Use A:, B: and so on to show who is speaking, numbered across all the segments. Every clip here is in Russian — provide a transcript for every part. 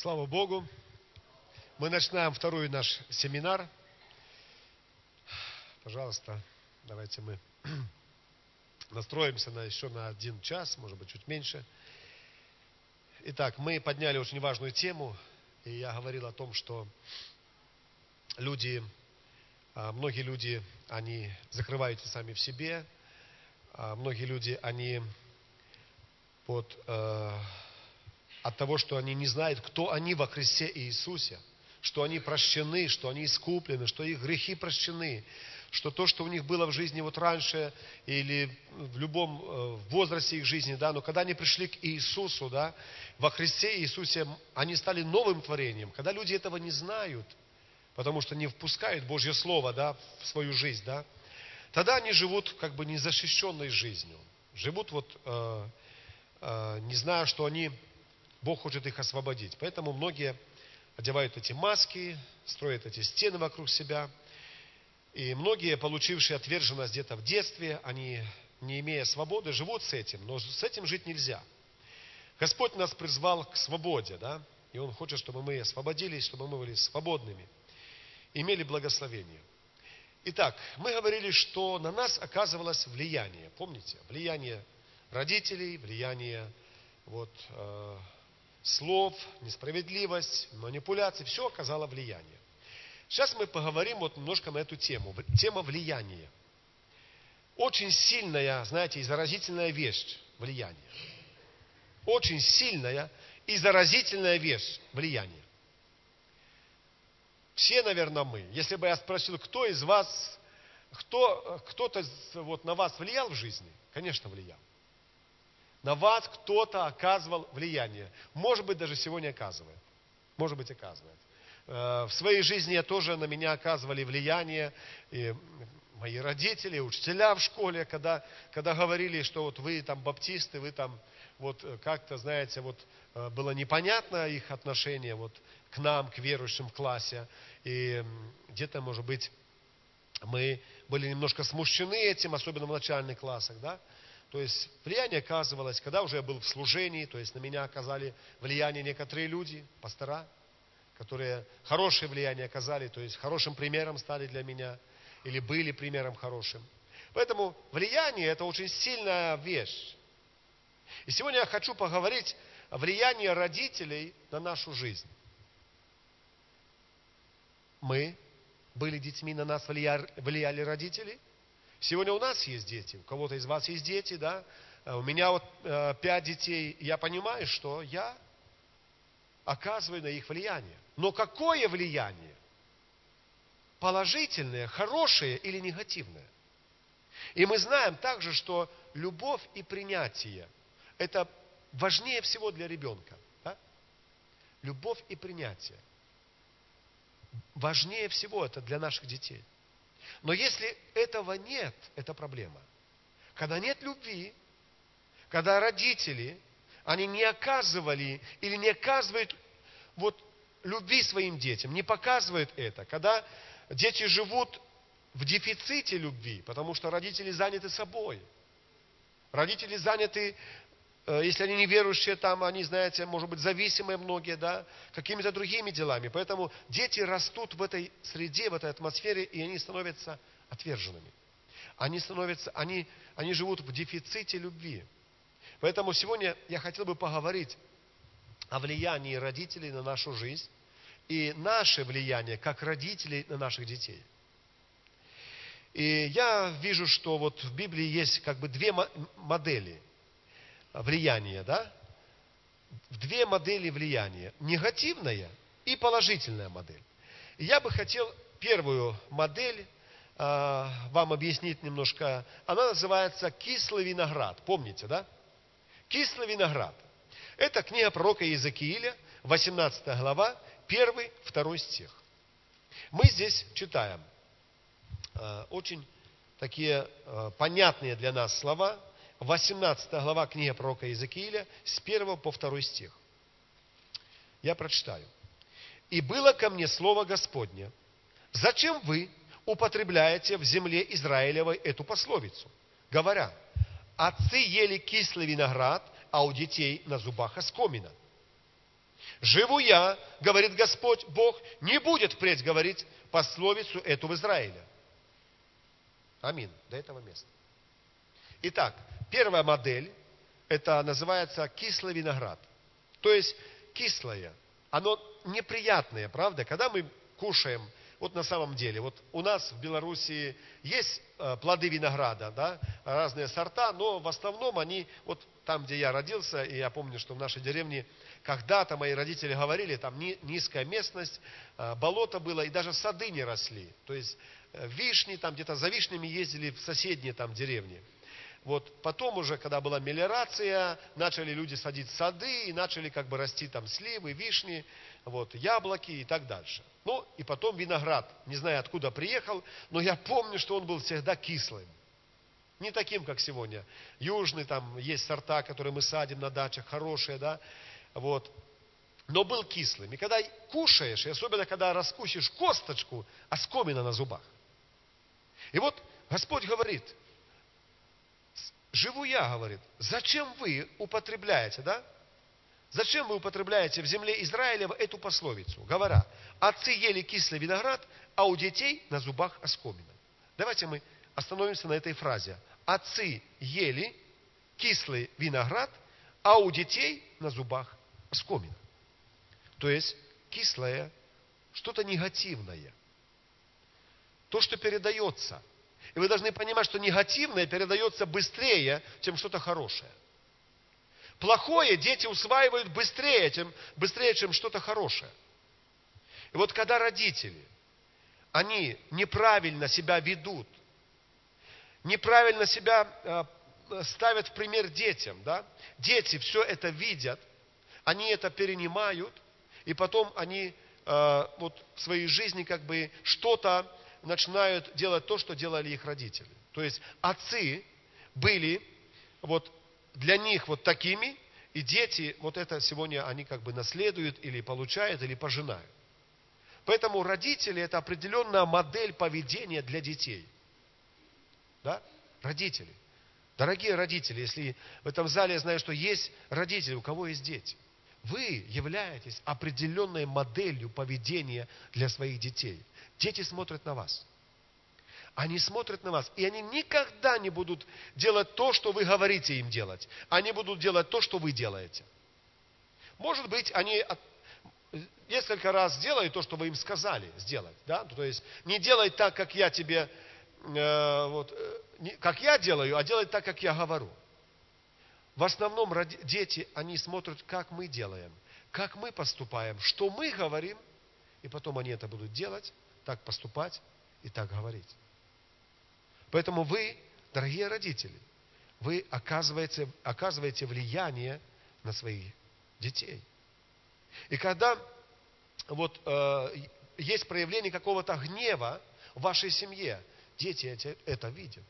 A: Слава Богу. Мы начинаем второй наш семинар. Пожалуйста, давайте мы настроимся на еще на один час, может быть, чуть меньше. Итак, мы подняли очень важную тему, и я говорил о том, что люди, а, многие люди, они закрываются сами в себе, а многие люди, они вот, э, от того, что они не знают, кто они во Христе Иисусе, что они прощены, что они искуплены, что их грехи прощены, что то, что у них было в жизни вот раньше или в любом э, возрасте их жизни, да, но когда они пришли к Иисусу, да, во Христе Иисусе, они стали новым творением. Когда люди этого не знают, потому что не впускают Божье Слово, да, в свою жизнь, да, тогда они живут как бы незащищенной жизнью. Живут вот, э, э, не зная, что они Бог хочет их освободить. Поэтому многие одевают эти маски, строят эти стены вокруг себя. И многие, получившие отверженность где-то в детстве, они, не имея свободы, живут с этим, но с этим жить нельзя. Господь нас призвал к свободе, да? И Он хочет, чтобы мы освободились, чтобы мы были свободными, имели благословение. Итак, мы говорили, что на нас оказывалось влияние. Помните? Влияние родителей, влияние вот, э, слов, несправедливость, манипуляции, все оказало влияние. Сейчас мы поговорим вот немножко на эту тему. Тема влияния. Очень сильная, знаете, и заразительная вещь влияние. Очень сильная и заразительная вещь влияние. Все, наверное, мы. Если бы я спросил, кто из вас, кто, кто-то вот на вас влиял в жизни? Конечно, влиял. На вас кто-то оказывал влияние. Может быть, даже сегодня оказывает. Может быть, оказывает. Э, в своей жизни я тоже на меня оказывали влияние. И мои родители, учителя в школе, когда, когда говорили, что вот вы там баптисты, вы там вот как-то, знаете, вот э, было непонятно их отношение вот к нам, к верующим в классе. И где-то, может быть, мы были немножко смущены этим, особенно в начальных классах, да. То есть влияние оказывалось, когда уже я был в служении, то есть на меня оказали влияние некоторые люди, пастора, которые хорошее влияние оказали, то есть хорошим примером стали для меня, или были примером хорошим. Поэтому влияние – это очень сильная вещь. И сегодня я хочу поговорить о влиянии родителей на нашу жизнь. Мы были детьми, на нас влияли, родители – Сегодня у нас есть дети, у кого-то из вас есть дети, да? Э, у меня вот э, пять детей, я понимаю, что я оказываю на их влияние. Но какое влияние? Положительное, хорошее или негативное? И мы знаем также, что любовь и принятие – это важнее всего для ребенка. Да? Любовь и принятие. Важнее всего это для наших детей – но если этого нет, это проблема. Когда нет любви, когда родители, они не оказывали или не оказывают вот любви своим детям, не показывают это, когда дети живут в дефиците любви, потому что родители заняты собой. Родители заняты если они неверующие, там они, знаете, может быть, зависимые многие, да, какими-то другими делами. Поэтому дети растут в этой среде, в этой атмосфере, и они становятся отверженными. Они становятся, они, они живут в дефиците любви. Поэтому сегодня я хотел бы поговорить о влиянии родителей на нашу жизнь и наше влияние как родителей на наших детей. И я вижу, что вот в Библии есть как бы две модели – влияния, да? Две модели влияния. Негативная и положительная модель. Я бы хотел первую модель э, вам объяснить немножко. Она называется «Кислый виноград». Помните, да? «Кислый виноград». Это книга пророка Иезекииля, 18 глава, 1-2 стих. Мы здесь читаем э, очень такие э, понятные для нас слова, 18 глава книги пророка Иезекииля с 1 по 2 стих. Я прочитаю. «И было ко мне слово Господне, зачем вы употребляете в земле Израилевой эту пословицу, говоря, отцы ели кислый виноград, а у детей на зубах оскомина. Живу я, говорит Господь Бог, не будет впредь говорить пословицу эту в Израиле. Амин. До этого места. Итак, первая модель, это называется кислый виноград. То есть кислое, оно неприятное, правда? Когда мы кушаем вот на самом деле, вот у нас в Белоруссии есть э, плоды винограда, да, разные сорта, но в основном они, вот там, где я родился, и я помню, что в нашей деревне когда-то мои родители говорили, там низкая местность, э, болото было, и даже сады не росли. То есть э, вишни, там где-то за вишнями ездили в соседние там деревни. Вот потом уже, когда была мелиорация, начали люди садить сады и начали как бы расти там сливы, вишни, вот, яблоки и так дальше. Ну, и потом виноград. Не знаю, откуда приехал, но я помню, что он был всегда кислым. Не таким, как сегодня. Южный, там есть сорта, которые мы садим на дачах, хорошие, да, вот. Но был кислым. И когда кушаешь, и особенно когда раскусишь косточку, оскомина на зубах. И вот Господь говорит, живу я, говорит, зачем вы употребляете, да? Зачем вы употребляете в земле Израилева эту пословицу, говоря, отцы ели кислый виноград, а у детей на зубах оскомина. Давайте мы остановимся на этой фразе. Отцы ели кислый виноград, а у детей на зубах оскомина. То есть кислое, что-то негативное. То, что передается. И вы должны понимать, что негативное передается быстрее, чем что-то хорошее. Плохое дети усваивают быстрее, чем, быстрее, чем что-то хорошее. И вот когда родители, они неправильно себя ведут, неправильно себя э, ставят в пример детям, да? дети все это видят, они это перенимают, и потом они э, вот в своей жизни как бы что-то начинают делать то, что делали их родители. То есть отцы были вот для них вот такими, и дети вот это сегодня они как бы наследуют или получают, или пожинают. Поэтому родители это определенная модель поведения для детей. Да? Родители. Дорогие родители, если в этом зале я знаю, что есть родители, у кого есть дети, вы являетесь определенной моделью поведения для своих детей. Дети смотрят на вас. Они смотрят на вас, и они никогда не будут делать то, что вы говорите им делать. Они будут делать то, что вы делаете. Может быть, они несколько раз сделают то, что вы им сказали сделать. Да? То есть не делай так, как я тебе, э, вот, э, не, как я делаю, а делай так, как я говорю. В основном дети, они смотрят, как мы делаем, как мы поступаем, что мы говорим, и потом они это будут делать, так поступать и так говорить. Поэтому вы, дорогие родители, вы оказываете, оказываете влияние на своих детей. И когда вот э, есть проявление какого-то гнева в вашей семье, дети эти, это видят.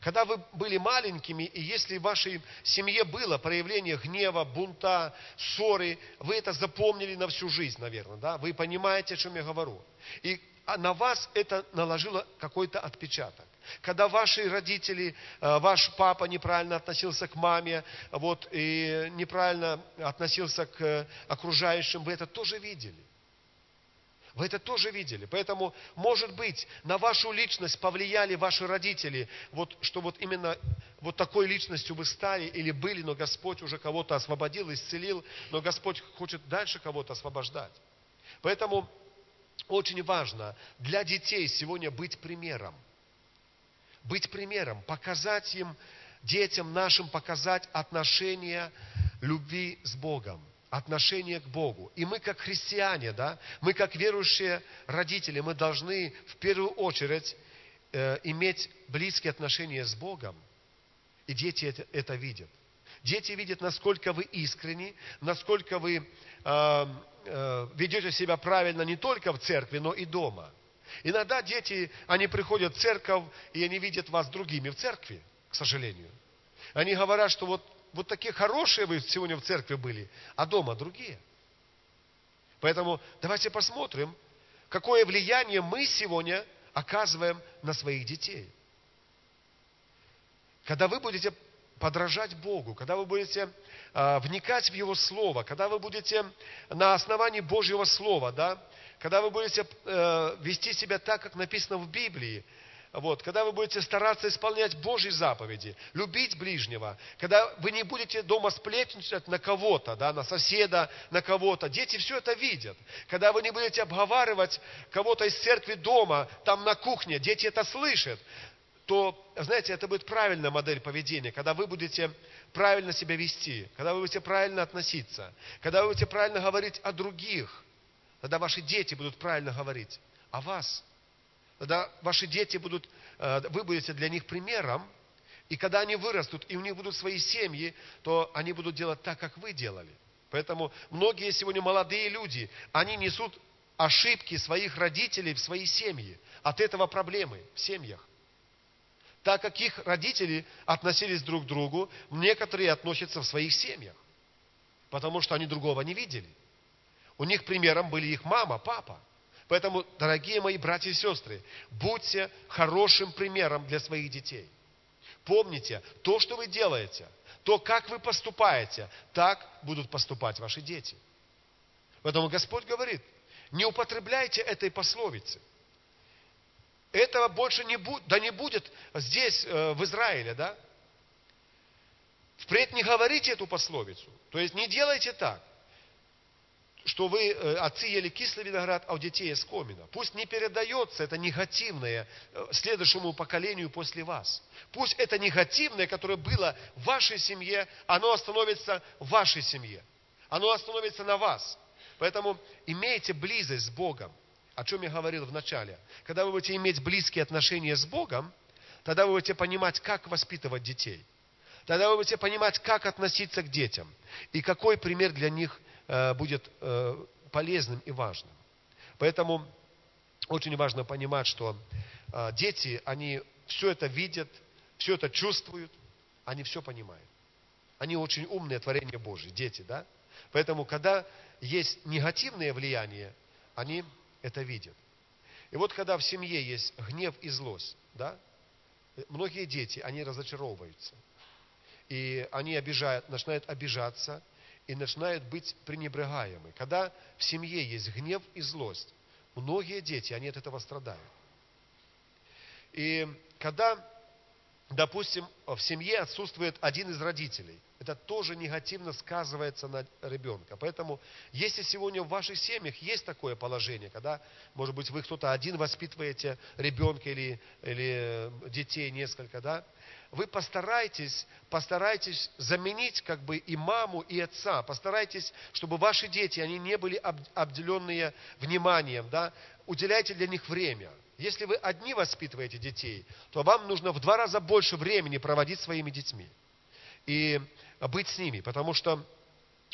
A: Когда вы были маленькими, и если в вашей семье было проявление гнева, бунта, ссоры, вы это запомнили на всю жизнь, наверное, да? Вы понимаете, о чем я говорю. И на вас это наложило какой-то отпечаток. Когда ваши родители, э, ваш папа неправильно относился к маме, вот, и неправильно относился к окружающим, вы это тоже видели. Вы это тоже видели. Поэтому, может быть, на вашу личность повлияли ваши родители, вот, что вот именно вот такой личностью вы стали или были, но Господь уже кого-то освободил, исцелил, но Господь хочет дальше кого-то освобождать. Поэтому очень важно для детей сегодня быть примером – быть примером, показать им, детям нашим показать отношение любви с Богом, отношение к Богу. И мы как христиане, да, мы как верующие родители, мы должны в первую очередь э, иметь близкие отношения с Богом. И дети это, это видят. Дети видят, насколько вы искренни, насколько вы э, э, ведете себя правильно не только в церкви, но и дома – Иногда дети, они приходят в церковь, и они видят вас другими в церкви, к сожалению. Они говорят, что вот, вот такие хорошие вы сегодня в церкви были, а дома другие. Поэтому давайте посмотрим, какое влияние мы сегодня оказываем на своих детей. Когда вы будете подражать Богу, когда вы будете э, вникать в Его Слово, когда вы будете на основании Божьего Слова, да, когда вы будете э, вести себя так, как написано в Библии, вот, когда вы будете стараться исполнять Божьи заповеди, любить ближнего, когда вы не будете дома сплетничать на кого-то, да, на соседа, на кого-то. Дети все это видят. Когда вы не будете обговаривать кого-то из церкви дома, там на кухне, дети это слышат, то, знаете, это будет правильная модель поведения, когда вы будете правильно себя вести, когда вы будете правильно относиться, когда вы будете правильно говорить о других, тогда ваши дети будут правильно говорить о вас – когда ваши дети будут, э, вы будете для них примером, и когда они вырастут, и у них будут свои семьи, то они будут делать так, как вы делали. Поэтому многие сегодня молодые люди, они несут ошибки своих родителей в свои семьи. От этого проблемы в семьях. Так как их родители относились друг к другу, некоторые относятся в своих семьях. Потому что они другого не видели. У них примером были их мама, папа. Поэтому, дорогие мои братья и сестры, будьте хорошим примером для своих детей. Помните, то, что вы делаете, то, как вы поступаете, так будут поступать ваши дети. Поэтому Господь говорит, не употребляйте этой пословицы. Этого больше не будет, да не будет здесь, э, в Израиле, да? Впредь не говорите эту пословицу. То есть не делайте так что вы, э, отцы, ели кислый виноград, а у детей есть комина. Пусть не передается это негативное э, следующему поколению после вас. Пусть это негативное, которое было в вашей семье, оно остановится в вашей семье. Оно остановится на вас. Поэтому имейте близость с Богом, о чем я говорил в начале. Когда вы будете иметь близкие отношения с Богом, тогда вы будете понимать, как воспитывать детей. Тогда вы будете понимать, как относиться к детям. И какой пример для них Э, будет э, полезным и важным. Поэтому очень важно понимать, что э, дети, они все это видят, все это чувствуют, они все понимают. Они очень умные творения Божьи, дети, да? Поэтому, когда есть негативное влияние, они это видят. И вот когда в семье есть гнев и злость, да, многие дети, они разочаровываются. И они обижают, начинают обижаться, и начинают быть пренебрегаемы. Когда в семье есть гнев и злость, многие дети, они от этого страдают. И когда, допустим, в семье отсутствует один из родителей, это тоже негативно сказывается на ребенка. Поэтому, если сегодня в ваших семьях есть такое положение, когда, может быть, вы кто-то один воспитываете ребенка или, или детей несколько, да, вы постарайтесь, постарайтесь заменить как бы и маму, и отца. Постарайтесь, чтобы ваши дети, они не были обделенные вниманием, да. Уделяйте для них время. Если вы одни воспитываете детей, то вам нужно в два раза больше времени проводить своими детьми. И быть с ними, потому что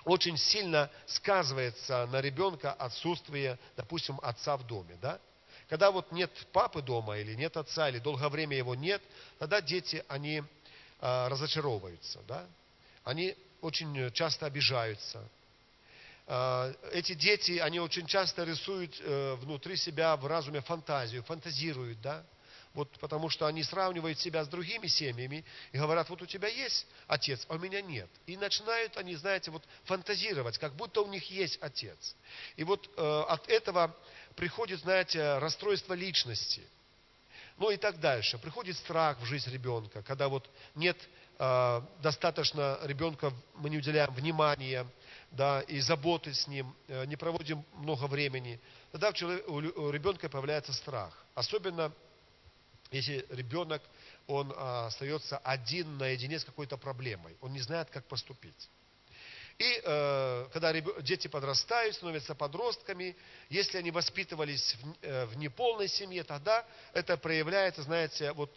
A: очень сильно сказывается на ребенка отсутствие, допустим, отца в доме, да? Когда вот нет папы дома, или нет отца, или долгое время его нет, тогда дети, они а, разочаровываются, да? Они очень часто обижаются. А, эти дети, они очень часто рисуют э, внутри себя в разуме фантазию, фантазируют, да? Вот потому что они сравнивают себя с другими семьями и говорят, вот у тебя есть отец, а у меня нет. И начинают они, знаете, вот фантазировать, как будто у них есть отец. И вот э, от этого приходит, знаете, расстройство личности. Ну и так дальше. Приходит страх в жизнь ребенка, когда вот нет э, достаточно ребенка, мы не уделяем внимания, да, и заботы с ним, э, не проводим много времени. Тогда у, ребенка появляется страх. Особенно, если ребенок, он э, остается один наедине с какой-то проблемой. Он не знает, как поступить. И э, когда дети подрастают, становятся подростками, если они воспитывались э, в неполной семье, тогда это проявляется, знаете, вот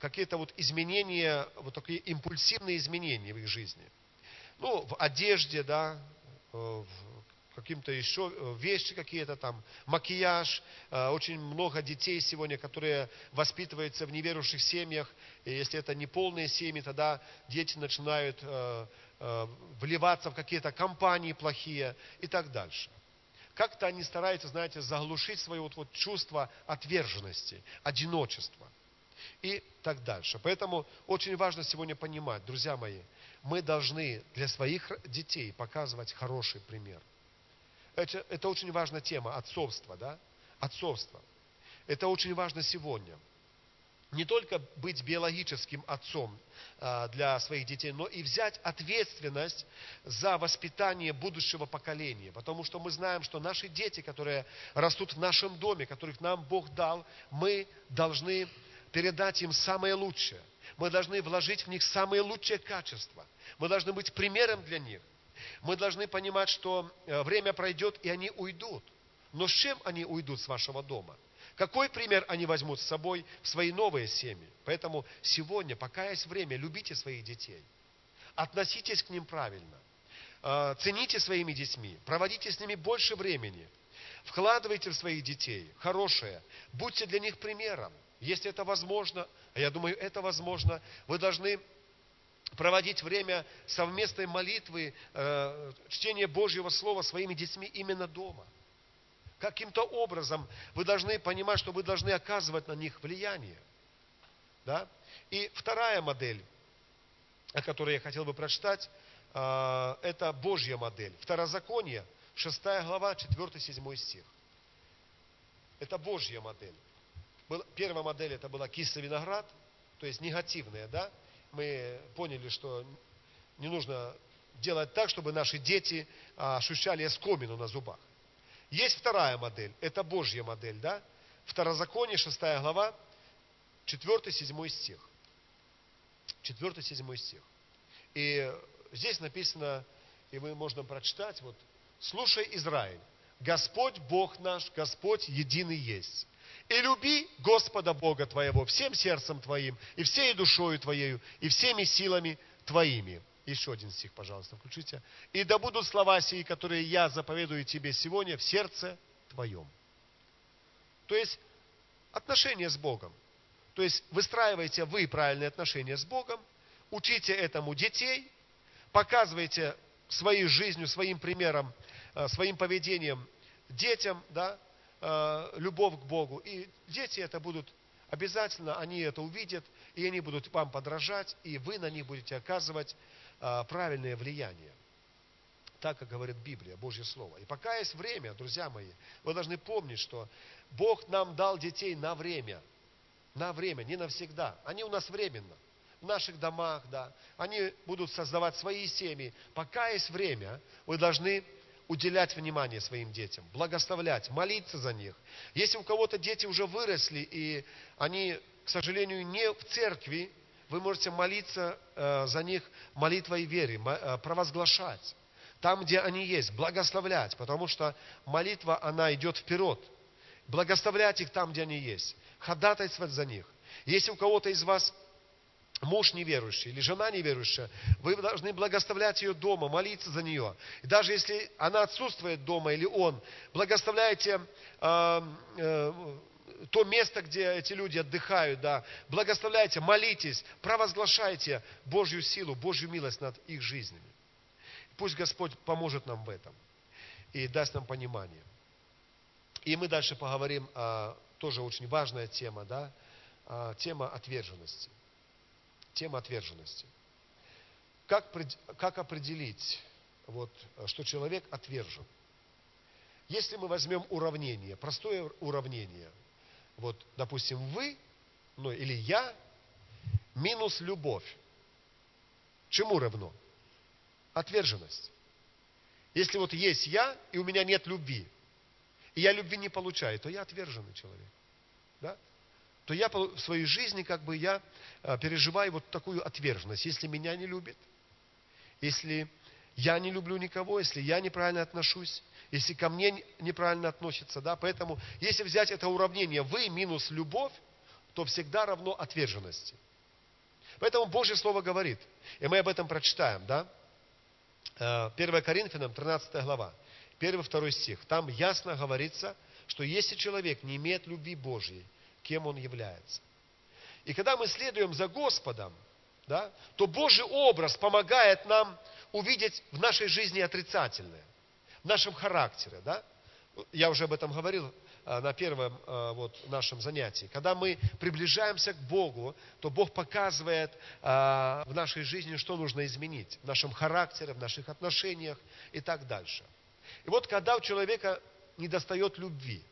A: какие-то вот изменения, вот такие импульсивные изменения в их жизни. Ну, в одежде, да, э, в каким-то еще э, вещи какие-то там, макияж. Э, очень много детей сегодня, которые воспитываются в неверующих семьях. И если это не полные семьи, тогда дети начинают вливаться в какие-то компании плохие и так дальше. Как-то они стараются, знаете, заглушить свое вот, вот чувство отверженности, одиночества. и так дальше. Поэтому очень важно сегодня понимать, друзья мои, мы должны для своих детей показывать хороший пример. Это, это очень важная тема, отцовство, да? Отцовство. Это очень важно сегодня. Не только быть биологическим отцом а, для своих детей, но и взять ответственность за воспитание будущего поколения. Потому что мы знаем, что наши дети, которые растут в нашем доме, которых нам Бог дал, мы должны передать им самое лучшее. Мы должны вложить в них самые лучшие качества. Мы должны быть примером для них. Мы должны понимать, что э, время пройдет, и они уйдут. Но с чем они уйдут с вашего дома? Какой пример они возьмут с собой в свои новые семьи? Поэтому сегодня, пока есть время, любите своих детей. Относитесь к ним правильно. Э, цените своими детьми. Проводите с ними больше времени. Вкладывайте в своих детей хорошее. Будьте для них примером. Если это возможно, а я думаю, это возможно, вы должны проводить время совместной молитвы, э, чтения Божьего Слова своими детьми именно дома. Каким-то образом вы должны понимать, что вы должны оказывать на них влияние. Да? И вторая модель, о которой я хотел бы прочитать, э, это Божья модель. Второзаконие, 6 глава, 4-7 стих. Это Божья модель первая модель это была кислый виноград, то есть негативная, да? Мы поняли, что не нужно делать так, чтобы наши дети а, ощущали эскомину на зубах. Есть вторая модель, это Божья модель, да? Второзаконие, 6 глава, 4-7 стих. 4-7 стих. И здесь написано, и мы можем прочитать, вот, «Слушай, Израиль, Господь Бог наш, Господь единый есть. И люби Господа Бога твоего всем сердцем твоим, и всей душою твоею, и всеми силами твоими. Еще один стих, пожалуйста, включите. И да будут слова сии, которые я заповедую тебе сегодня в сердце твоем. То есть отношения с Богом. То есть выстраивайте вы правильные отношения с Богом, учите этому детей, показывайте своей жизнью, своим примером, своим поведением детям, да, Э, любовь к Богу. И дети это будут обязательно, они это увидят, и они будут вам подражать, и вы на них будете оказывать э, правильное влияние. Так, как говорит Библия, Божье Слово. И пока есть время, друзья мои, вы должны помнить, что Бог нам дал детей на время. На время, не навсегда. Они у нас временно. В наших домах, да. Они будут создавать свои семьи. Пока есть время, вы должны уделять внимание своим детям, благословлять, молиться за них. Если у кого-то дети уже выросли, и они, к сожалению, не в церкви, вы можете молиться э, за них молитвой веры, э, провозглашать. Там, где они есть, благословлять, потому что молитва, она идет вперед. Благословлять их там, где они есть. Ходатайствовать за них. Если у кого-то из вас муж неверующий или жена неверующая, вы должны благословлять ее дома, молиться за нее. И даже если она отсутствует дома или он, благословляйте э, э, то место, где эти люди отдыхают, да, благословляйте, молитесь, провозглашайте Божью силу, Божью милость над их жизнями. Пусть Господь поможет нам в этом и даст нам понимание. И мы дальше поговорим, о, тоже очень важная тема, да, тема отверженности тема отверженности. Как, как определить, вот, что человек отвержен? Если мы возьмем уравнение, простое уравнение, вот, допустим, вы, ну, или я, минус любовь, чему равно? Отверженность. Если вот есть я, и у меня нет любви, и я любви не получаю, то я отверженный человек. Да? То я в своей жизни как бы я а, переживаю вот такую отверженность. Если меня не любит, если я не люблю никого, если я неправильно отношусь, если ко мне неправильно относятся, да, поэтому если взять это уравнение вы минус любовь, то всегда равно отверженности. Поэтому Божье Слово говорит, и мы об этом прочитаем, да, 1 а, Коринфянам, 13 глава, 1-2 стих. Там ясно говорится, что если человек не имеет любви Божьей, кем он является. И когда мы следуем за Господом, да, то Божий образ помогает нам увидеть в нашей жизни отрицательное, в нашем характере. Да? я уже об этом говорил а, на первом а, вот, нашем занятии. Когда мы приближаемся к Богу, то Бог показывает а, в нашей жизни, что нужно изменить. В нашем характере, в наших отношениях и так дальше. И вот когда у человека не достает любви,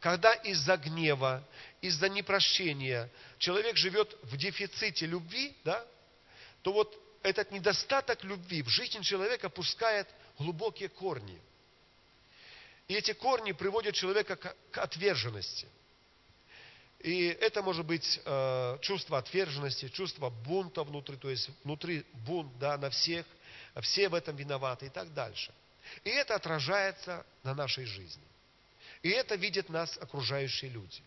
A: когда из-за гнева, из-за непрощения человек живет в дефиците любви, да, то вот этот недостаток любви в жизни человека пускает глубокие корни. И эти корни приводят человека к отверженности. И это может быть э, чувство отверженности, чувство бунта внутри, то есть внутри бунт да, на всех, все в этом виноваты и так дальше. И это отражается на нашей жизни. И это видят нас окружающие люди.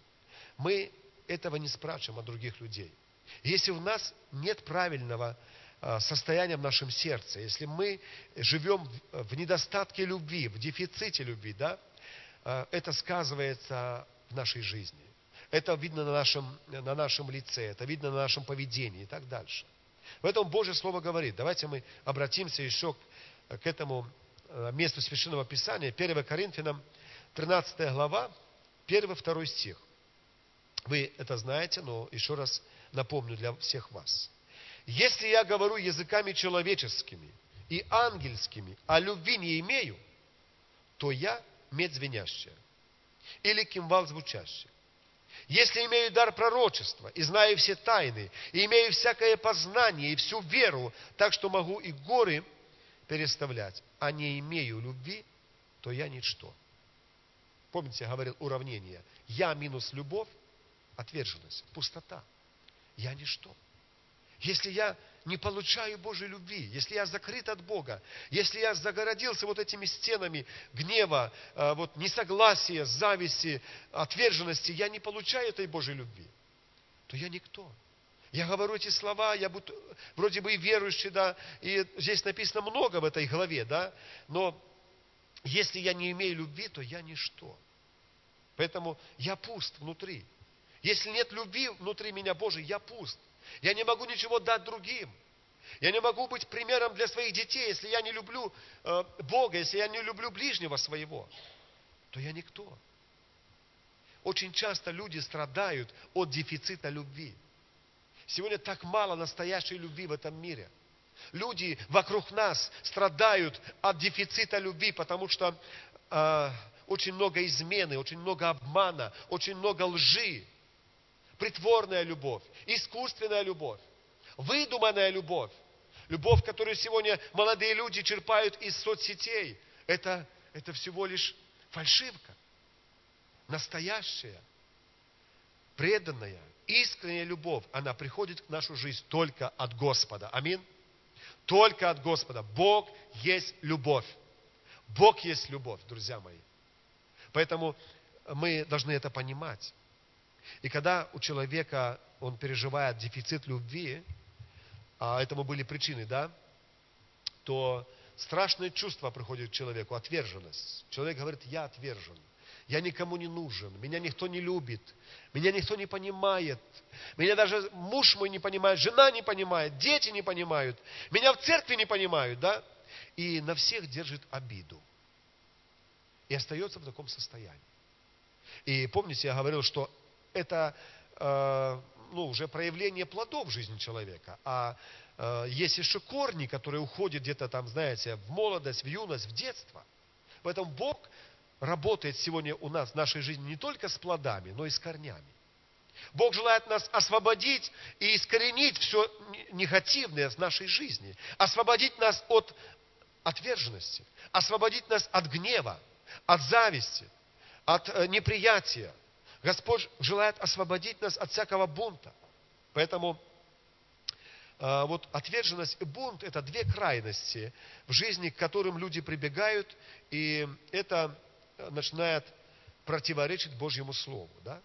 A: Мы этого не спрашиваем от других людей. Если у нас нет правильного Э, состояние в нашем сердце, если мы живем в недостатке любви, в дефиците любви, да, э, это сказывается в нашей жизни. Это видно на нашем, на нашем лице, это видно на нашем поведении и так дальше. Поэтому Божье Слово говорит. Давайте мы обратимся еще к этому э, месту Священного Писания, 1 Коринфянам, 13 глава, 1-2 стих. Вы это знаете, но еще раз напомню для всех вас. Если я говорю языками человеческими и ангельскими, а любви не имею, то я медь звенящая или кимвал звучащий. Если имею дар пророчества и знаю все тайны, и имею всякое познание и всю веру, так что могу и горы переставлять, а не имею любви, то я ничто. Помните, я говорил уравнение. Я минус любовь, отверженность, пустота. Я ничто. Если я не получаю Божьей любви, если я закрыт от Бога, если я загородился вот этими стенами гнева, э, вот несогласия, зависти, отверженности, я не получаю этой Божьей любви, то я никто. Я говорю эти слова, я буду, вроде бы и верующий, да, и здесь написано много в этой главе, да, но если я не имею любви, то я ничто. Поэтому я пуст внутри. Если нет любви внутри меня Божией, я пуст. Я не могу ничего дать другим. Я не могу быть примером для своих детей, если я не люблю э, Бога, если я не люблю ближнего своего, то я никто. Очень часто люди страдают от дефицита любви. Сегодня так мало настоящей любви в этом мире. Люди вокруг нас страдают от дефицита любви, потому что э, очень много измены, очень много обмана, очень много лжи притворная любовь, искусственная любовь, выдуманная любовь, любовь, которую сегодня молодые люди черпают из соцсетей, это, это всего лишь фальшивка. Настоящая, преданная, искренняя любовь, она приходит в нашу жизнь только от Господа. Аминь. Только от Господа. Бог есть любовь. Бог есть любовь, друзья мои. Поэтому мы должны это понимать. И когда у человека, он переживает дефицит любви, а этому были причины, да, то страшное чувство приходит к человеку, отверженность. Человек говорит, я отвержен, я никому не нужен, меня никто не любит, меня никто не понимает, меня даже муж мой не понимает, жена не понимает, дети не понимают, меня в церкви не понимают, да, и на всех держит обиду. И остается в таком состоянии. И помните, я говорил, что это э, ну, уже проявление плодов жизни человека. А э, есть еще корни, которые уходят где-то там, знаете, в молодость, в юность, в детство. Поэтому Бог работает сегодня у нас в нашей жизни не только с плодами, но и с корнями. Бог желает нас освободить и искоренить все негативное в нашей жизни. Освободить нас от отверженности. Освободить нас от гнева, от зависти, от э, неприятия, Господь желает освободить нас от всякого бунта. Поэтому э, вот отверженность и бунт – это две крайности в жизни, к которым люди прибегают, и это начинает противоречить Божьему Слову. Да?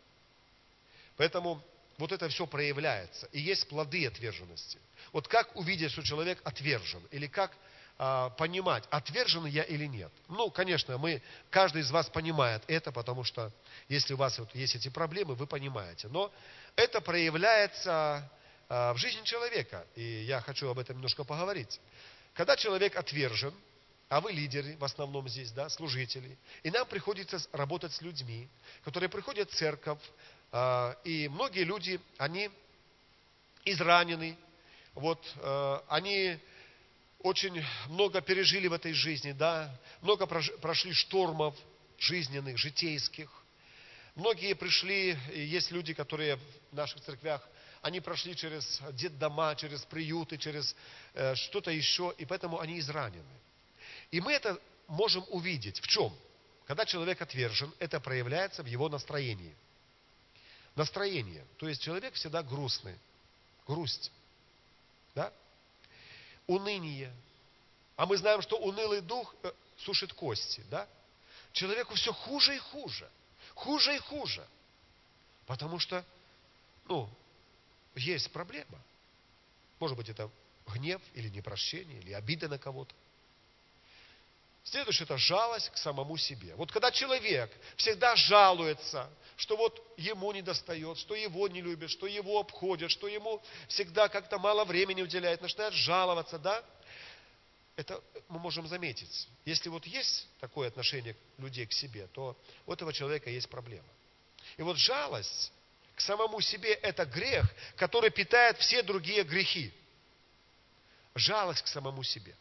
A: Поэтому вот это все проявляется. И есть плоды отверженности. Вот как увидеть, что человек отвержен? Или как а, понимать, отвержен я или нет. Ну, конечно, мы, каждый из вас понимает это, потому что если у вас вот есть эти проблемы, вы понимаете. Но это проявляется а, в жизни человека, и я хочу об этом немножко поговорить. Когда человек отвержен, а вы лидеры в основном здесь, да, служители, и нам приходится работать с людьми, которые приходят в церковь, а, и многие люди, они изранены, вот, они очень много пережили в этой жизни, да, много прошли штормов жизненных, житейских. Многие пришли, и есть люди, которые в наших церквях, они прошли через детдома, через приюты, через э, что-то еще, и поэтому они изранены. И мы это можем увидеть. В чем? Когда человек отвержен, это проявляется в его настроении. Настроение. То есть человек всегда грустный. Грусть. Да? Уныние. А мы знаем, что унылый дух э, сушит кости. Да? Человеку все хуже и хуже. Хуже и хуже. Потому что, ну, есть проблема. Может быть, это гнев или непрощение, или обида на кого-то. Следующее – это жалость к самому себе. Вот когда человек всегда жалуется, что вот ему не достает, что его не любят, что его обходят, что ему всегда как-то мало времени уделяет, начинает жаловаться, да? Это мы можем заметить. Если вот есть такое отношение людей к себе, то у этого человека есть проблема. И вот жалость к самому себе – это грех, который питает все другие грехи. Жалость к самому себе.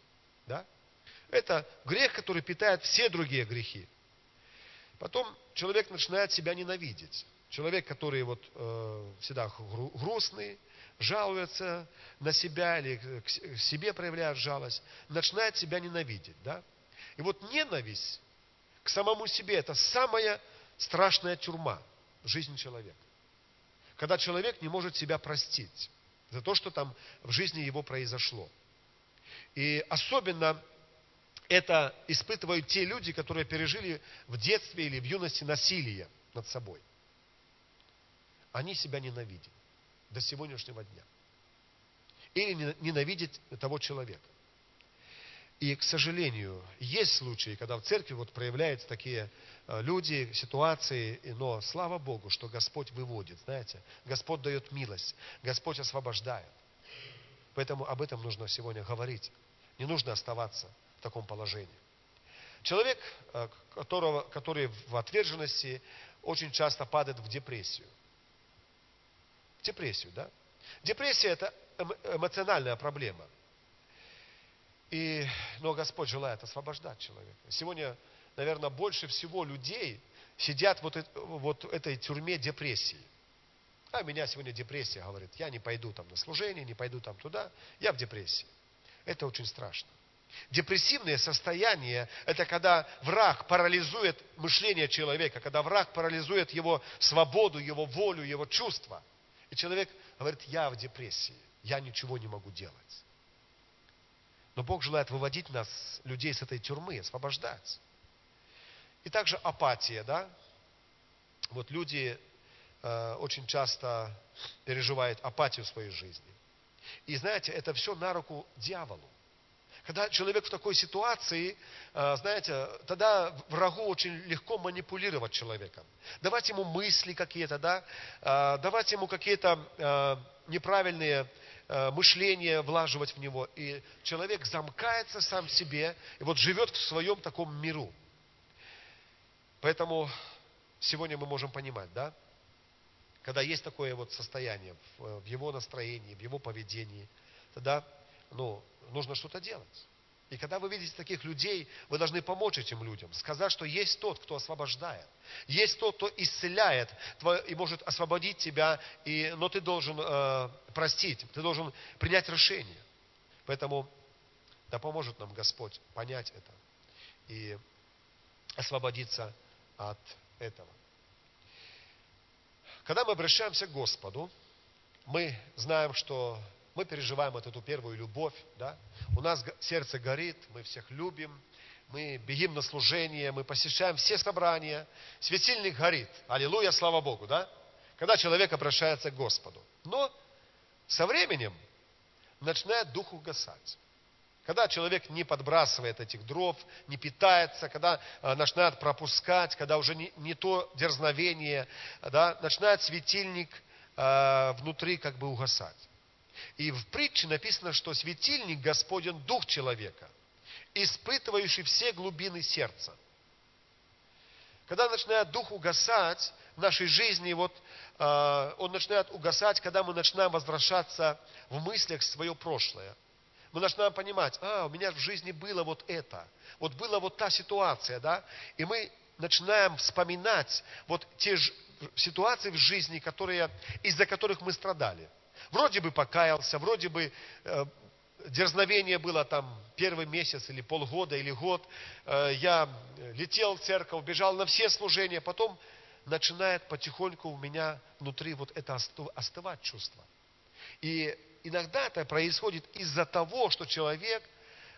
A: Да? Это грех, который питает все другие грехи. Потом человек начинает себя ненавидеть. Человек, который вот э, всегда грустный, жалуется на себя или к себе проявляет жалость, начинает себя ненавидеть. Да? И вот ненависть к самому себе – это самая страшная тюрьма жизни человека. Когда человек не может себя простить за то, что там в жизни его произошло. И особенно это испытывают те люди, которые пережили в детстве или в юности насилие над собой. Они себя ненавидят до сегодняшнего дня. Или ненавидят того человека. И, к сожалению, есть случаи, когда в церкви вот проявляются такие э, люди, ситуации, но слава Богу, что Господь выводит, знаете, Господь дает милость, Господь освобождает. Поэтому об этом нужно сегодня говорить. Не нужно оставаться в таком положении. Человек, э, которого, который в отверженности, очень часто падает в депрессию. В депрессию, да? Депрессия – это эмоциональная проблема. И, но Господь желает освобождать человека. Сегодня, наверное, больше всего людей сидят вот, вот этой тюрьме депрессии. А меня сегодня депрессия, говорит, я не пойду там на служение, не пойду там туда, я в депрессии. Это очень страшно. Депрессивное состояние – это когда враг парализует мышление человека, когда враг парализует его свободу, его волю, его чувства. И человек говорит, я в депрессии, я ничего не могу делать. Но Бог желает выводить нас, людей, с этой тюрьмы, освобождать. И также апатия, да? Вот люди э, очень часто переживают апатию в своей жизни. И знаете, это все на руку дьяволу. Когда человек в такой ситуации, э, знаете, тогда врагу очень легко манипулировать человеком. Давать ему мысли какие-то, да, э, давать ему какие-то э, неправильные мышления влаживать в него. И человек замкается сам себе и вот живет в своем таком миру. Поэтому сегодня мы можем понимать, да, когда есть такое вот состояние в его настроении, в его поведении, тогда ну, нужно что-то делать. И когда вы видите таких людей, вы должны помочь этим людям, сказать, что есть тот, кто освобождает, есть тот, кто исцеляет и может освободить тебя, и, но ты должен э, простить, ты должен принять решение. Поэтому да поможет нам Господь понять это и освободиться от этого. Когда мы обращаемся к Господу, мы знаем, что мы переживаем вот эту первую любовь, да? У нас сердце горит, мы всех любим, мы бегим на служение, мы посещаем все собрания, светильник горит. Аллилуйя, слава Богу, да? Когда человек обращается к Господу. Но со временем начинает дух угасать. Когда человек не подбрасывает этих дров, не питается, когда э, начинает пропускать, когда уже не, не то дерзновение, да, начинает светильник э, внутри как бы угасать. И в притче написано, что светильник Господен – дух человека. испытывающий все глубины сердца. Когда начинает дух угасать в нашей жизни, вот э, он начинает угасать, когда мы начинаем возвращаться в мыслях в свое прошлое. Мы начинаем понимать, а, у меня в жизни было вот это, вот была вот та ситуация, да, и мы начинаем вспоминать вот те ситуации в жизни, которые, из-за которых мы страдали. Вроде бы покаялся, вроде бы э, дерзновение было там первый месяц или полгода или год. Э, я летел в церковь, бежал на все служения, потом начинает потихоньку у меня внутри вот это остывать чувство. И иногда это происходит из-за того, что человек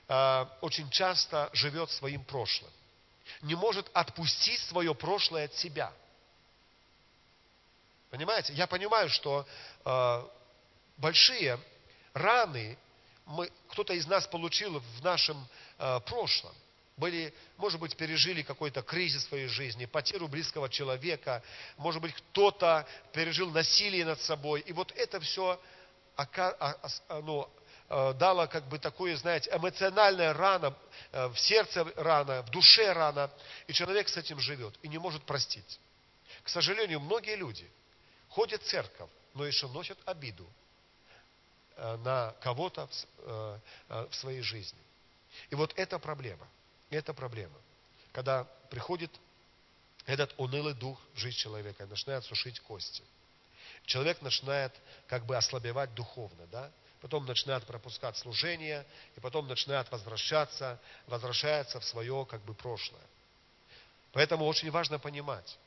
A: э, очень часто живет своим прошлым. Не может отпустить свое прошлое от себя. Понимаете? Я понимаю, что э, большие раны мы, кто-то из нас получил в нашем э, прошлом. Были, может быть, пережили какой-то кризис в своей жизни, потерю близкого человека, может быть, кто-то пережил насилие над собой. И вот это все ну, э, дало как бы такое, знаете, эмоциональная рана, э, в сердце рана, в душе рана, и человек с этим живет и не может простить. К сожалению, многие люди ходят в церковь, но еще носят обиду на кого-то в, э, э, в своей жизни. И вот это проблема. Это проблема. Когда приходит этот унылый дух в жизнь человека, начинает сушить кости. Человек начинает как бы ослабевать духовно, да? потом начинает пропускать служение, и потом начинает возвращаться, возвращается в свое как бы прошлое. Поэтому очень важно понимать,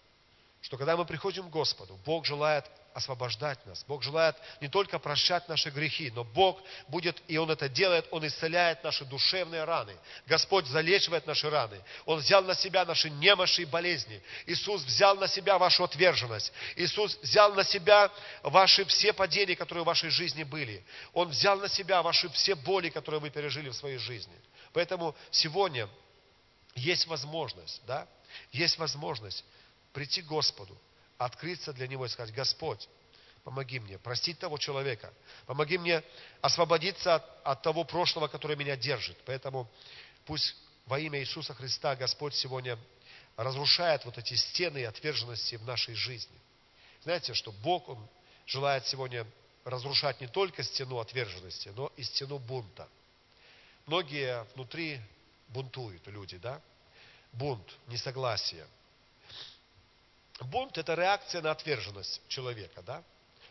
A: что когда мы приходим к Господу, Бог желает освобождать нас. Бог желает не только прощать наши грехи, но Бог будет, и Он это делает, Он исцеляет наши душевные раны. Господь залечивает наши раны. Он взял на себя наши немощи и болезни. Иисус взял на себя вашу отверженность. Иисус взял на себя ваши все падения, которые в вашей жизни были. Он взял на себя ваши все боли, которые вы пережили в своей жизни. Поэтому сегодня есть возможность, да, есть возможность прийти к Господу, открыться для Него и сказать, Господь, помоги мне простить того человека, помоги мне освободиться от, от того прошлого, которое меня держит. Поэтому пусть во имя Иисуса Христа Господь сегодня разрушает вот эти стены отверженности в нашей жизни. Знаете, что Бог, Он желает сегодня разрушать не только стену отверженности, но и стену бунта. Многие внутри бунтуют люди, да? Бунт, несогласие – Бунт – это реакция на отверженность человека, да?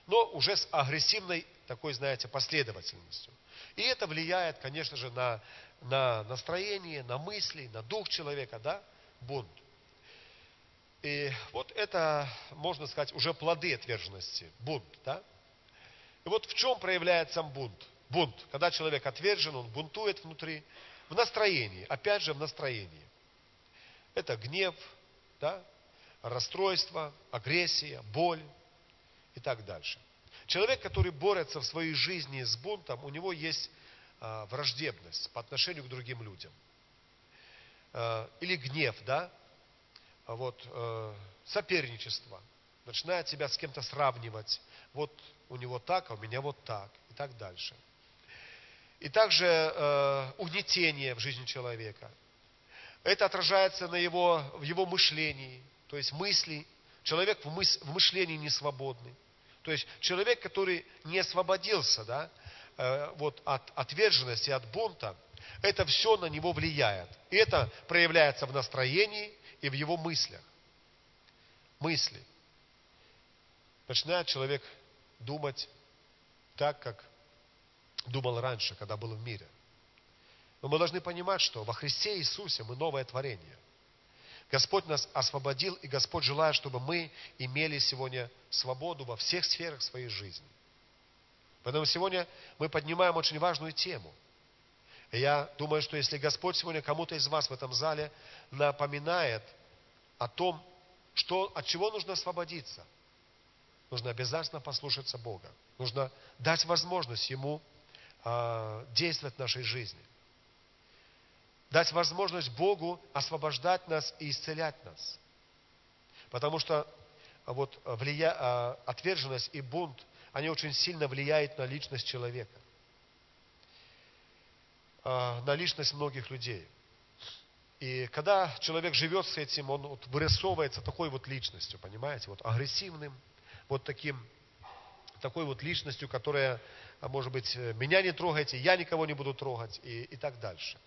A: но уже с агрессивной такой, знаете, последовательностью. И это влияет, конечно же, на, на настроение, на мысли, на дух человека, да, бунт. И вот это, можно сказать, уже плоды отверженности, бунт, да. И вот в чем проявляется бунт? Бунт, когда человек отвержен, он бунтует внутри, в настроении, опять же в настроении. Это гнев, да, расстройство, агрессия, боль и так дальше. Человек, который борется в своей жизни с бунтом, у него есть а, враждебность по отношению к другим людям. А, или гнев, да? А вот соперничество. Начинает себя с кем-то сравнивать. Вот у него так, а у меня вот так. И так дальше. И также э, угнетение в жизни человека. Это отражается на его, в его мышлении, то есть мысли. Человек в, мыс, в мышлении не свободный. То есть человек, который не освободился да, э, вот, от отверженности, от бунта, это все на него влияет. И это проявляется в настроении и в его мыслях. Мысли. Начинает человек думать так, как думал раньше, когда был в мире. Но мы должны понимать, что во Христе Иисусе мы новое творение. Господь нас освободил, и Господь желает, чтобы мы имели сегодня свободу во всех сферах своей жизни. Поэтому сегодня мы поднимаем очень важную тему. И я думаю, что если Господь сегодня кому-то из вас в этом зале напоминает о том, что, от чего нужно освободиться, нужно обязательно послушаться Бога. Нужно дать возможность Ему э, действовать в нашей жизни дать возможность Богу освобождать нас и исцелять нас. Потому что а, вот влия... А, отверженность и бунт, они очень сильно влияют на личность человека. а, на личность многих людей. И когда человек живет с этим, он вот вырисовывается такой вот личностью, понимаете, вот агрессивным, вот таким, такой вот личностью, которая, а, может быть, меня не трогайте, я никого не буду трогать и, и так дальше.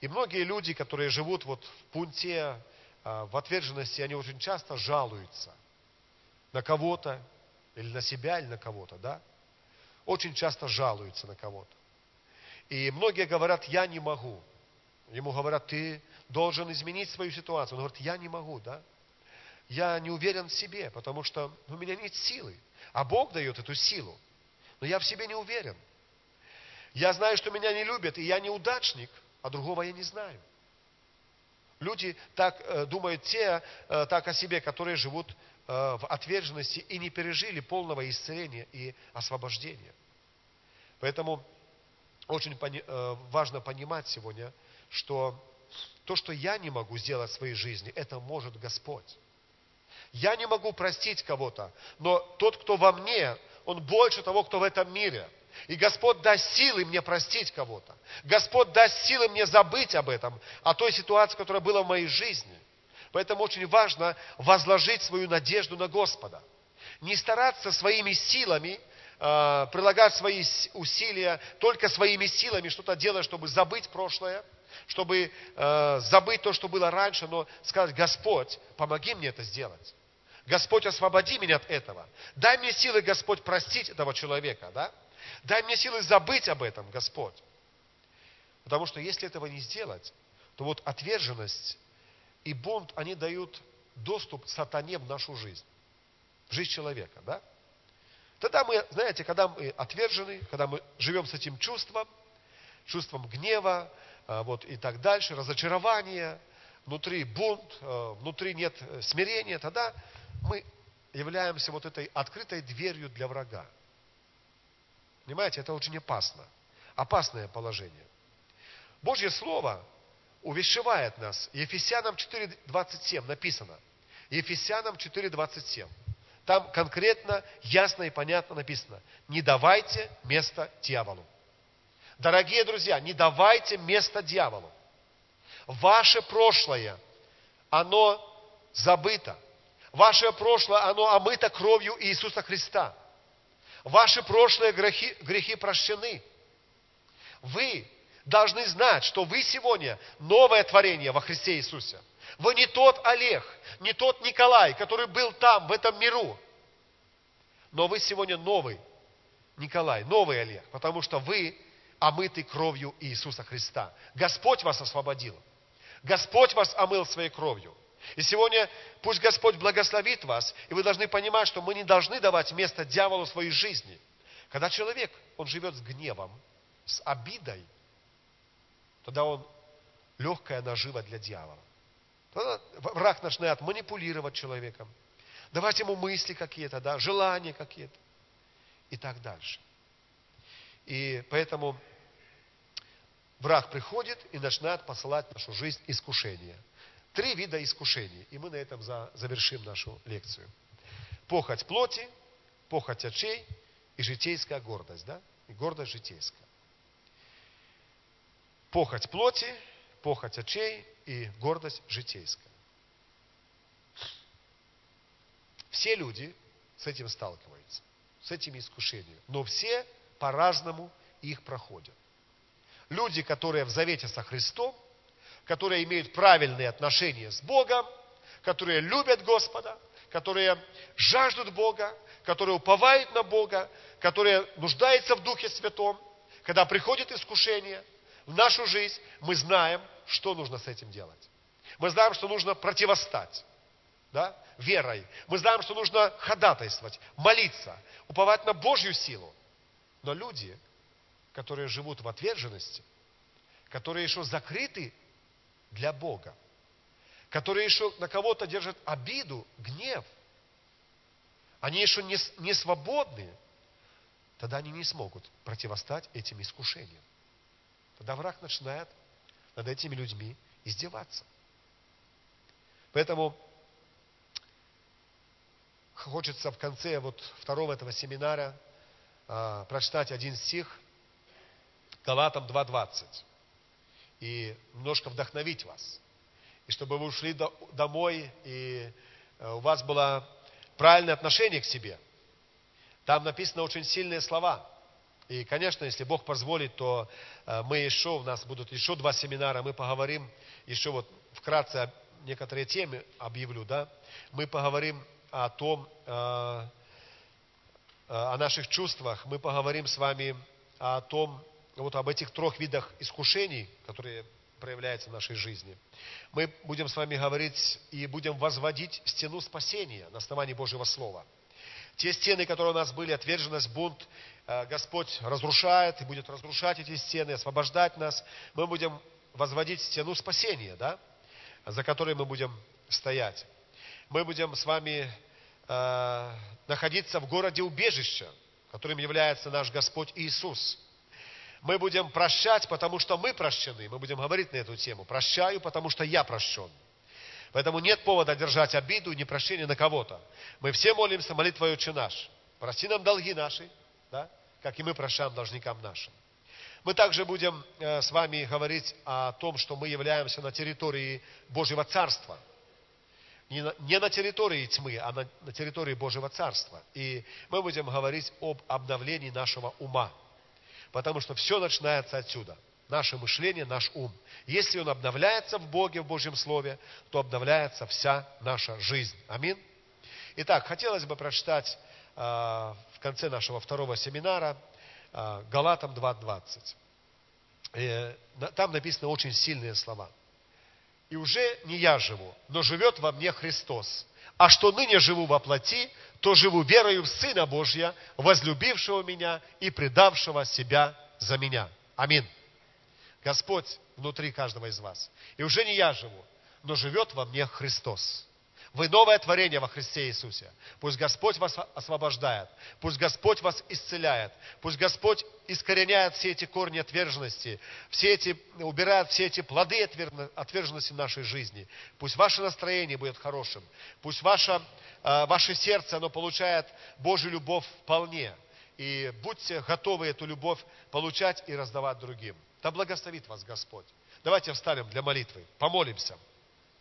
A: И многие люди, которые живут вот в пункте, а, в отверженности, они очень часто жалуются на кого-то, или на себя, или на кого-то, да? Очень часто жалуются на кого-то. И многие говорят, я не могу. Ему говорят, ты должен изменить свою ситуацию. Он говорит, я не могу, да? Я не уверен в себе, потому что у меня нет силы. А Бог дает эту силу. Но я в себе не уверен. Я знаю, что меня не любят, и я неудачник, а другого я не знаю. Люди так э, думают те э, так о себе, которые живут э, в отверженности и не пережили полного исцеления и освобождения. Поэтому очень э, важно понимать сегодня, что то, что я не могу сделать в своей жизни, это может Господь. Я не могу простить кого-то, но тот, кто во мне, он больше того, кто в этом мире. И Господь даст силы мне простить кого-то. Господь даст силы мне забыть об этом, о той ситуации, которая была в моей жизни. Поэтому очень важно возложить свою надежду на Господа. Не стараться своими силами э, прилагать свои усилия, только своими силами что-то делать, чтобы забыть прошлое, чтобы э, забыть то, что было раньше, но сказать, Господь, помоги мне это сделать. Господь, освободи меня от этого. Дай мне силы, Господь, простить этого человека, да? Дай мне силы забыть об этом, Господь. Потому что если этого не сделать, то вот отверженность и бунт, они дают доступ сатане в нашу жизнь, в жизнь человека, да? Тогда мы, знаете, когда мы отвержены, когда мы живем с этим чувством, чувством гнева, а, вот и так дальше, разочарования, внутри бунт, а, внутри нет смирения, тогда мы являемся вот этой открытой дверью для врага. Понимаете, это очень опасно. Опасное положение. Божье Слово увещевает нас. Ефесянам 4.27 написано. Ефесянам 4.27. Там конкретно, ясно и понятно написано. Не давайте место дьяволу. Дорогие друзья, не давайте место дьяволу. Ваше прошлое, оно забыто. Ваше прошлое, оно омыто кровью Иисуса Христа. Ваши прошлые грехи, грехи прощены. Вы должны знать, что вы сегодня новое творение во Христе Иисусе. Вы не тот Олег, не тот Николай, который был там, в этом миру. Но вы сегодня новый Николай, новый Олег, потому что вы омыты кровью Иисуса Христа. Господь вас освободил. Господь вас омыл своей кровью. И сегодня пусть Господь благословит вас, и вы должны понимать, что мы не должны давать место дьяволу в своей жизни. Когда человек, он живет с гневом, с обидой, тогда он легкая нажива для дьявола. Тогда враг начинает манипулировать человеком, давать ему мысли какие-то, да, желания какие-то и так дальше. И поэтому враг приходит и начинает посылать в нашу жизнь искушения – Три вида искушений. И мы на этом завершим нашу лекцию. Похоть плоти, похоть очей и житейская гордость. Да? И гордость житейская. Похоть плоти, похоть очей и гордость житейская. Все люди с этим сталкиваются, с этими искушениями. Но все по-разному их проходят. Люди, которые в завете со Христом, которые имеют правильные отношения с Богом, которые любят Господа, которые жаждут Бога, которые уповают на Бога, которые нуждаются в Духе Святом. Когда приходит искушение в нашу жизнь, мы знаем, что нужно с этим делать. Мы знаем, что нужно противостать да, верой. Мы знаем, что нужно ходатайствовать, молиться, уповать на Божью силу. Но люди, которые живут в отверженности, которые еще закрыты для Бога, которые еще на кого-то держат обиду, гнев, они еще не, не свободны, тогда они не смогут противостать этим искушениям. Тогда враг начинает над этими людьми издеваться. Поэтому хочется в конце вот второго этого семинара а, прочитать один стих Галатам 2.20. И немножко вдохновить вас. И чтобы вы ушли домой, и э, у вас было правильное отношение к себе. Там написаны очень сильные слова. И, конечно, если Бог позволит, то э, мы еще, у нас будут еще два семинара, мы поговорим, еще вот вкратце некоторые темы объявлю, да, мы поговорим о том, э, о наших чувствах, мы поговорим с вами о том, вот об этих трех видах искушений, которые проявляются в нашей жизни. Мы будем с вами говорить и будем возводить стену спасения на основании Божьего Слова. Те стены, которые у нас были, отверженность, бунт, э, Господь разрушает и будет разрушать эти стены, освобождать нас. Мы будем возводить стену спасения, да, за которой мы будем стоять. Мы будем с вами э, находиться в городе убежища, которым является наш Господь Иисус. Мы будем прощать, потому что мы прощены. Мы будем говорить на эту тему. Прощаю, потому что я прощен. Поэтому нет повода держать обиду и непрощение на кого-то. Мы все молимся молитвой «Отче наш». Прости нам долги наши, да, как и мы прощаем должникам нашим. Мы также будем э, с вами говорить о том, что мы являемся на территории Божьего Царства. Не на, не на территории тьмы, а на, на территории Божьего Царства. И мы будем говорить об обновлении нашего ума. Потому что все начинается отсюда – наше мышление, наш ум. Если он обновляется в Боге, в Божьем Слове, то обновляется вся наша жизнь. Аминь. Итак, хотелось бы прочитать э, в конце нашего второго семинара э, Галатам 2.20. Э, там написаны очень сильные слова. «И уже не я живу, но живет во мне Христос. А что ныне живу во плоти, то живу верою в Сына Божья, возлюбившего меня и предавшего себя за меня». Аминь. Господь внутри каждого из вас. И уже не я живу, но живет во мне Христос. Вы новое творение во Христе Иисусе. Пусть Господь вас освобождает. Пусть Господь вас исцеляет. Пусть Господь искореняет все эти корни отверженности, все эти, убирает все эти плоды отверженности в нашей жизни. Пусть ваше настроение будет хорошим. Пусть ваше, э, ваше сердце, оно получает Божью любовь вполне. И будьте готовы эту любовь получать и раздавать другим. Да благословит вас Господь. Давайте встанем для молитвы. Помолимся.